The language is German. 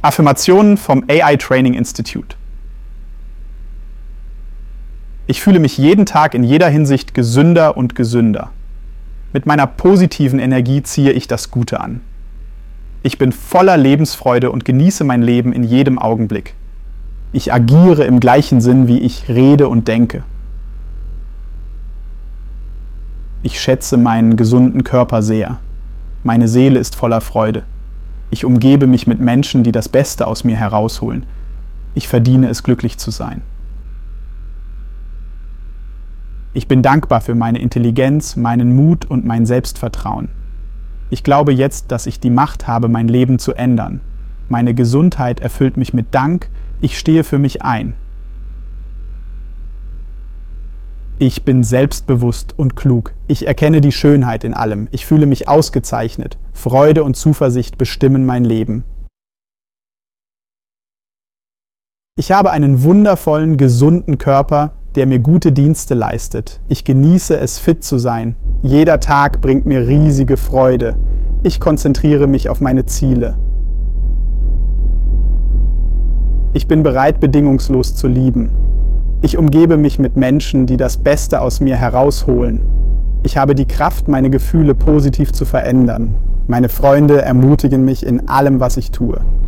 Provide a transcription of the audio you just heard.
Affirmationen vom AI Training Institute. Ich fühle mich jeden Tag in jeder Hinsicht gesünder und gesünder. Mit meiner positiven Energie ziehe ich das Gute an. Ich bin voller Lebensfreude und genieße mein Leben in jedem Augenblick. Ich agiere im gleichen Sinn, wie ich rede und denke. Ich schätze meinen gesunden Körper sehr. Meine Seele ist voller Freude. Ich umgebe mich mit Menschen, die das Beste aus mir herausholen. Ich verdiene es, glücklich zu sein. Ich bin dankbar für meine Intelligenz, meinen Mut und mein Selbstvertrauen. Ich glaube jetzt, dass ich die Macht habe, mein Leben zu ändern. Meine Gesundheit erfüllt mich mit Dank, ich stehe für mich ein. Ich bin selbstbewusst und klug. Ich erkenne die Schönheit in allem. Ich fühle mich ausgezeichnet. Freude und Zuversicht bestimmen mein Leben. Ich habe einen wundervollen, gesunden Körper, der mir gute Dienste leistet. Ich genieße es, fit zu sein. Jeder Tag bringt mir riesige Freude. Ich konzentriere mich auf meine Ziele. Ich bin bereit, bedingungslos zu lieben. Ich umgebe mich mit Menschen, die das Beste aus mir herausholen. Ich habe die Kraft, meine Gefühle positiv zu verändern. Meine Freunde ermutigen mich in allem, was ich tue.